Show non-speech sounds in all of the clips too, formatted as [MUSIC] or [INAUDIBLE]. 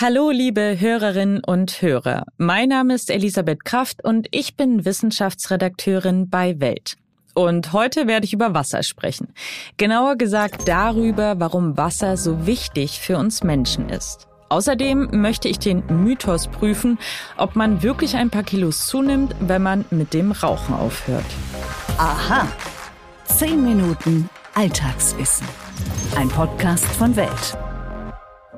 Hallo, liebe Hörerinnen und Hörer. Mein Name ist Elisabeth Kraft und ich bin Wissenschaftsredakteurin bei Welt. Und heute werde ich über Wasser sprechen. Genauer gesagt darüber, warum Wasser so wichtig für uns Menschen ist. Außerdem möchte ich den Mythos prüfen, ob man wirklich ein paar Kilos zunimmt, wenn man mit dem Rauchen aufhört. Aha. Zehn Minuten Alltagswissen. Ein Podcast von Welt.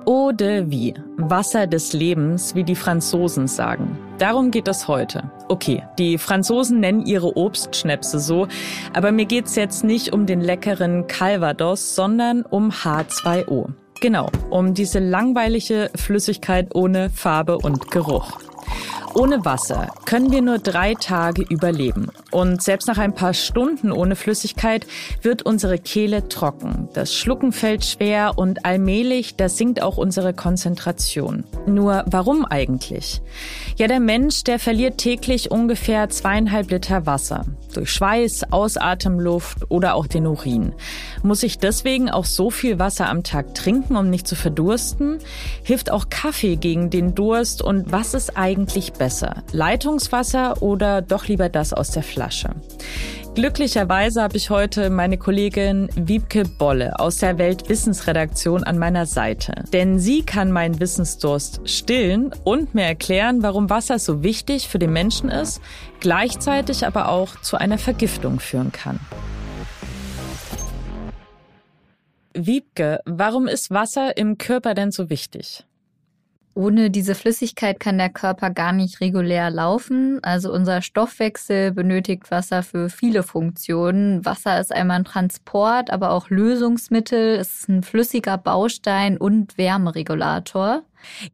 Eau de vie, Wasser des Lebens, wie die Franzosen sagen. Darum geht es heute. Okay, die Franzosen nennen ihre Obstschnäpse so, aber mir geht's jetzt nicht um den leckeren Calvados, sondern um H2O. Genau, um diese langweilige Flüssigkeit ohne Farbe und Geruch. Ohne Wasser können wir nur drei Tage überleben. Und selbst nach ein paar Stunden ohne Flüssigkeit wird unsere Kehle trocken. Das Schlucken fällt schwer und allmählich, da sinkt auch unsere Konzentration. Nur warum eigentlich? Ja, der Mensch, der verliert täglich ungefähr zweieinhalb Liter Wasser. Durch Schweiß, Ausatemluft oder auch den Urin. Muss ich deswegen auch so viel Wasser am Tag trinken, um nicht zu verdursten? Hilft auch Kaffee gegen den Durst? Und was ist eigentlich besser? Besser? Leitungswasser oder doch lieber das aus der Flasche? Glücklicherweise habe ich heute meine Kollegin Wiebke Bolle aus der Weltwissensredaktion an meiner Seite. Denn sie kann meinen Wissensdurst stillen und mir erklären, warum Wasser so wichtig für den Menschen ist, gleichzeitig aber auch zu einer Vergiftung führen kann. Wiebke, warum ist Wasser im Körper denn so wichtig? Ohne diese Flüssigkeit kann der Körper gar nicht regulär laufen. Also unser Stoffwechsel benötigt Wasser für viele Funktionen. Wasser ist einmal ein Transport, aber auch Lösungsmittel. Es ist ein flüssiger Baustein und Wärmeregulator.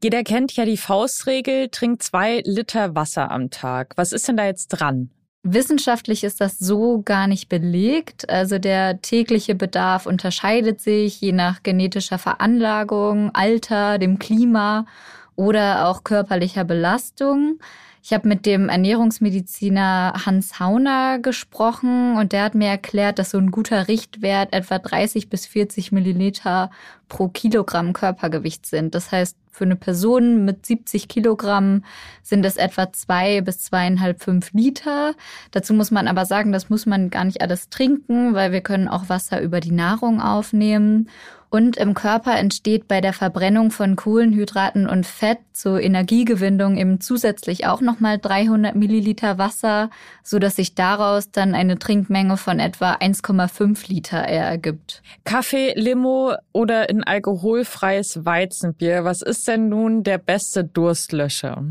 Jeder kennt ja die Faustregel, trinkt zwei Liter Wasser am Tag. Was ist denn da jetzt dran? Wissenschaftlich ist das so gar nicht belegt. Also der tägliche Bedarf unterscheidet sich je nach genetischer Veranlagung, Alter, dem Klima oder auch körperlicher Belastung. Ich habe mit dem Ernährungsmediziner Hans Hauner gesprochen und der hat mir erklärt, dass so ein guter Richtwert etwa 30 bis 40 Milliliter pro Kilogramm Körpergewicht sind. Das heißt, für eine Person mit 70 Kilogramm sind es etwa zwei bis zweieinhalb, fünf Liter. Dazu muss man aber sagen, das muss man gar nicht alles trinken, weil wir können auch Wasser über die Nahrung aufnehmen. Und im Körper entsteht bei der Verbrennung von Kohlenhydraten und Fett zur Energiegewinnung eben zusätzlich auch nochmal 300 Milliliter Wasser, so dass sich daraus dann eine Trinkmenge von etwa 1,5 Liter ergibt. Kaffee, Limo oder ein alkoholfreies Weizenbier, was ist denn nun der beste Durstlöscher?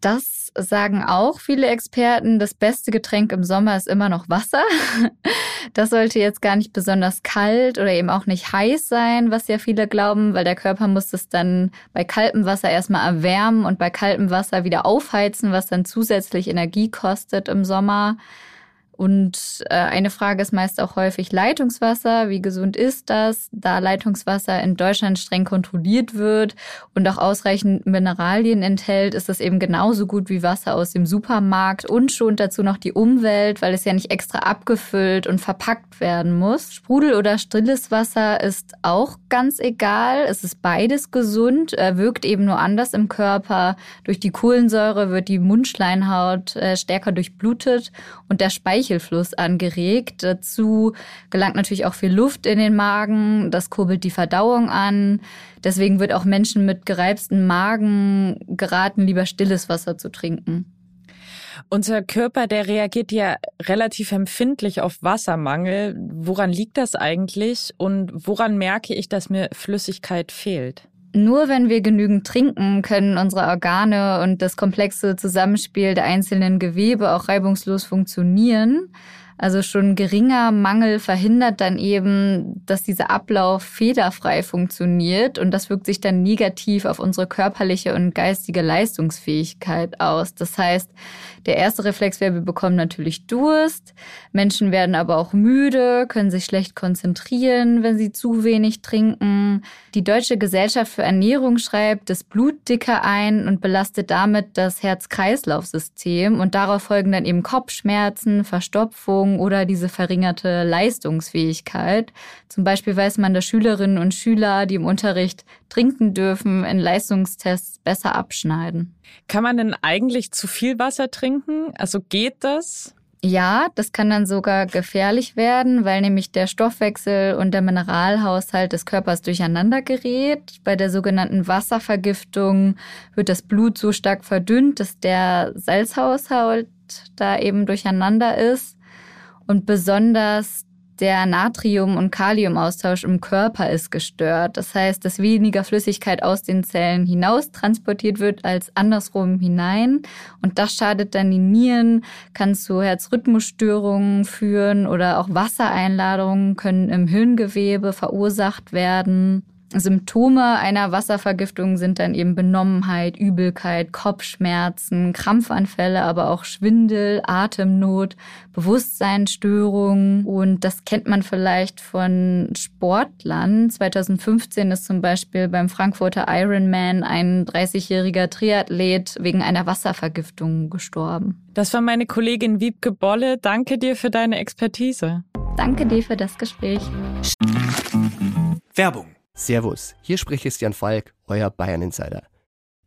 Das sagen auch viele Experten. Das beste Getränk im Sommer ist immer noch Wasser. [LAUGHS] Das sollte jetzt gar nicht besonders kalt oder eben auch nicht heiß sein, was ja viele glauben, weil der Körper muss es dann bei kaltem Wasser erstmal erwärmen und bei kaltem Wasser wieder aufheizen, was dann zusätzlich Energie kostet im Sommer. Und äh, eine Frage ist meist auch häufig Leitungswasser. Wie gesund ist das? Da Leitungswasser in Deutschland streng kontrolliert wird und auch ausreichend Mineralien enthält, ist das eben genauso gut wie Wasser aus dem Supermarkt und schont dazu noch die Umwelt, weil es ja nicht extra abgefüllt und verpackt werden muss. Sprudel oder stilles Wasser ist auch ganz egal. Es ist beides gesund, wirkt eben nur anders im Körper. Durch die Kohlensäure wird die Mundschleinhaut äh, stärker durchblutet und der Speichel Speichelfluss angeregt. Dazu gelangt natürlich auch viel Luft in den Magen. Das kurbelt die Verdauung an. Deswegen wird auch Menschen mit gereibsten Magen geraten, lieber stilles Wasser zu trinken. Unser Körper, der reagiert ja relativ empfindlich auf Wassermangel. Woran liegt das eigentlich und woran merke ich, dass mir Flüssigkeit fehlt? Nur wenn wir genügend trinken, können unsere Organe und das komplexe Zusammenspiel der einzelnen Gewebe auch reibungslos funktionieren. Also schon geringer Mangel verhindert dann eben, dass dieser Ablauf fehlerfrei funktioniert und das wirkt sich dann negativ auf unsere körperliche und geistige Leistungsfähigkeit aus. Das heißt, der erste Reflex wäre, wir bekommen natürlich Durst. Menschen werden aber auch müde, können sich schlecht konzentrieren, wenn sie zu wenig trinken. Die Deutsche Gesellschaft für Ernährung schreibt das Blut dicker ein und belastet damit das Herz-Kreislauf-System und darauf folgen dann eben Kopfschmerzen, Verstopfung, oder diese verringerte Leistungsfähigkeit. Zum Beispiel weiß man, dass Schülerinnen und Schüler, die im Unterricht trinken dürfen, in Leistungstests besser abschneiden. Kann man denn eigentlich zu viel Wasser trinken? Also geht das? Ja, das kann dann sogar gefährlich werden, weil nämlich der Stoffwechsel und der Mineralhaushalt des Körpers durcheinander gerät. Bei der sogenannten Wasservergiftung wird das Blut so stark verdünnt, dass der Salzhaushalt da eben durcheinander ist. Und besonders der Natrium- und Kaliumaustausch im Körper ist gestört. Das heißt, dass weniger Flüssigkeit aus den Zellen hinaus transportiert wird als andersrum hinein. Und das schadet dann die Nieren, kann zu Herzrhythmusstörungen führen oder auch Wassereinladungen können im Hirngewebe verursacht werden. Symptome einer Wasservergiftung sind dann eben Benommenheit, Übelkeit, Kopfschmerzen, Krampfanfälle, aber auch Schwindel, Atemnot, Bewusstseinsstörungen. Und das kennt man vielleicht von Sportlern. 2015 ist zum Beispiel beim Frankfurter Ironman ein 30-jähriger Triathlet wegen einer Wasservergiftung gestorben. Das war meine Kollegin Wiebke Bolle. Danke dir für deine Expertise. Danke dir für das Gespräch. Werbung Servus, hier spricht Christian Falk, euer Bayern Insider.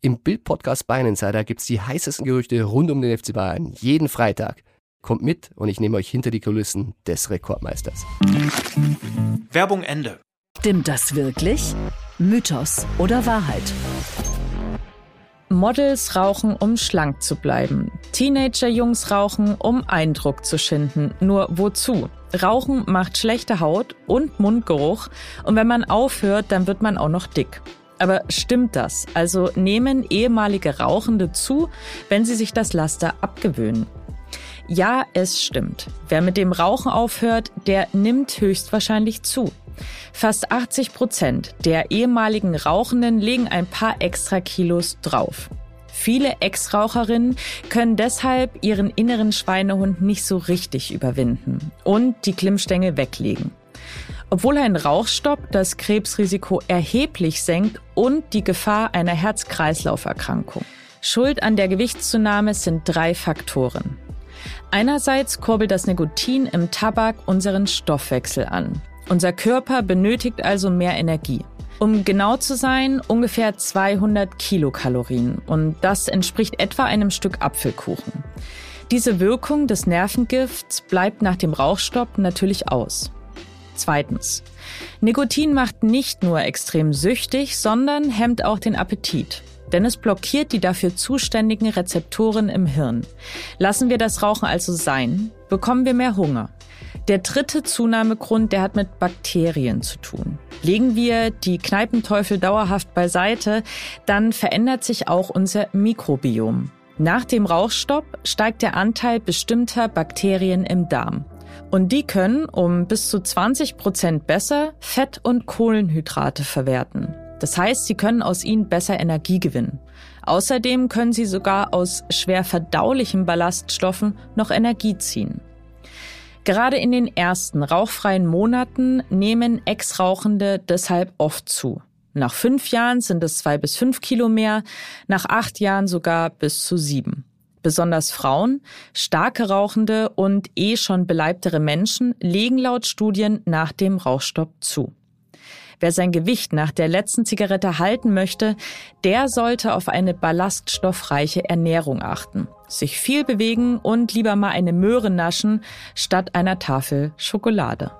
Im Bild-Podcast Bayern Insider gibt's die heißesten Gerüchte rund um den FC Bayern jeden Freitag. Kommt mit und ich nehme euch hinter die Kulissen des Rekordmeisters. Werbung Ende. Stimmt das wirklich? Mythos oder Wahrheit? Models rauchen, um schlank zu bleiben. Teenager-Jungs rauchen, um Eindruck zu schinden. Nur wozu? Rauchen macht schlechte Haut und Mundgeruch und wenn man aufhört, dann wird man auch noch dick. Aber stimmt das? Also nehmen ehemalige Rauchende zu, wenn sie sich das Laster abgewöhnen? Ja, es stimmt. Wer mit dem Rauchen aufhört, der nimmt höchstwahrscheinlich zu. Fast 80 Prozent der ehemaligen Rauchenden legen ein paar extra Kilos drauf. Viele Ex-Raucherinnen können deshalb ihren inneren Schweinehund nicht so richtig überwinden und die Klimmstängel weglegen. Obwohl ein Rauchstopp das Krebsrisiko erheblich senkt und die Gefahr einer Herz-Kreislauf-Erkrankung. Schuld an der Gewichtszunahme sind drei Faktoren. Einerseits kurbelt das Nikotin im Tabak unseren Stoffwechsel an. Unser Körper benötigt also mehr Energie. Um genau zu sein, ungefähr 200 Kilokalorien. Und das entspricht etwa einem Stück Apfelkuchen. Diese Wirkung des Nervengifts bleibt nach dem Rauchstopp natürlich aus. Zweitens. Nikotin macht nicht nur extrem süchtig, sondern hemmt auch den Appetit. Denn es blockiert die dafür zuständigen Rezeptoren im Hirn. Lassen wir das Rauchen also sein, bekommen wir mehr Hunger. Der dritte Zunahmegrund, der hat mit Bakterien zu tun. Legen wir die Kneipenteufel dauerhaft beiseite, dann verändert sich auch unser Mikrobiom. Nach dem Rauchstopp steigt der Anteil bestimmter Bakterien im Darm. Und die können um bis zu 20 Prozent besser Fett- und Kohlenhydrate verwerten. Das heißt, sie können aus ihnen besser Energie gewinnen. Außerdem können sie sogar aus schwer verdaulichen Ballaststoffen noch Energie ziehen. Gerade in den ersten rauchfreien Monaten nehmen Ex-Rauchende deshalb oft zu. Nach fünf Jahren sind es zwei bis fünf Kilo mehr, nach acht Jahren sogar bis zu sieben. Besonders Frauen, starke Rauchende und eh schon beleibtere Menschen legen laut Studien nach dem Rauchstopp zu. Wer sein Gewicht nach der letzten Zigarette halten möchte, der sollte auf eine ballaststoffreiche Ernährung achten, sich viel bewegen und lieber mal eine Möhre naschen statt einer Tafel Schokolade.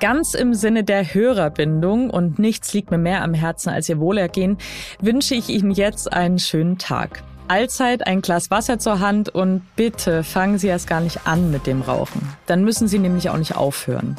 Ganz im Sinne der Hörerbindung und nichts liegt mir mehr am Herzen als ihr Wohlergehen, wünsche ich Ihnen jetzt einen schönen Tag. Allzeit ein Glas Wasser zur Hand und bitte fangen Sie erst gar nicht an mit dem Rauchen. Dann müssen Sie nämlich auch nicht aufhören.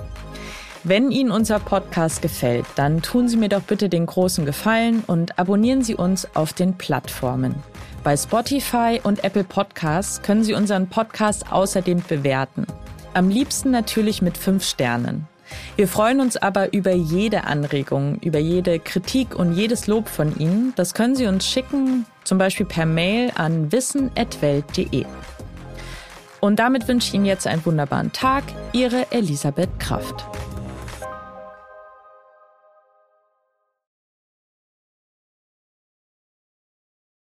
Wenn Ihnen unser Podcast gefällt, dann tun Sie mir doch bitte den großen Gefallen und abonnieren Sie uns auf den Plattformen. Bei Spotify und Apple Podcasts können Sie unseren Podcast außerdem bewerten. Am liebsten natürlich mit fünf Sternen. Wir freuen uns aber über jede Anregung, über jede Kritik und jedes Lob von Ihnen. Das können Sie uns schicken, zum Beispiel per Mail an wissen.welt.de. Und damit wünsche ich Ihnen jetzt einen wunderbaren Tag. Ihre Elisabeth Kraft.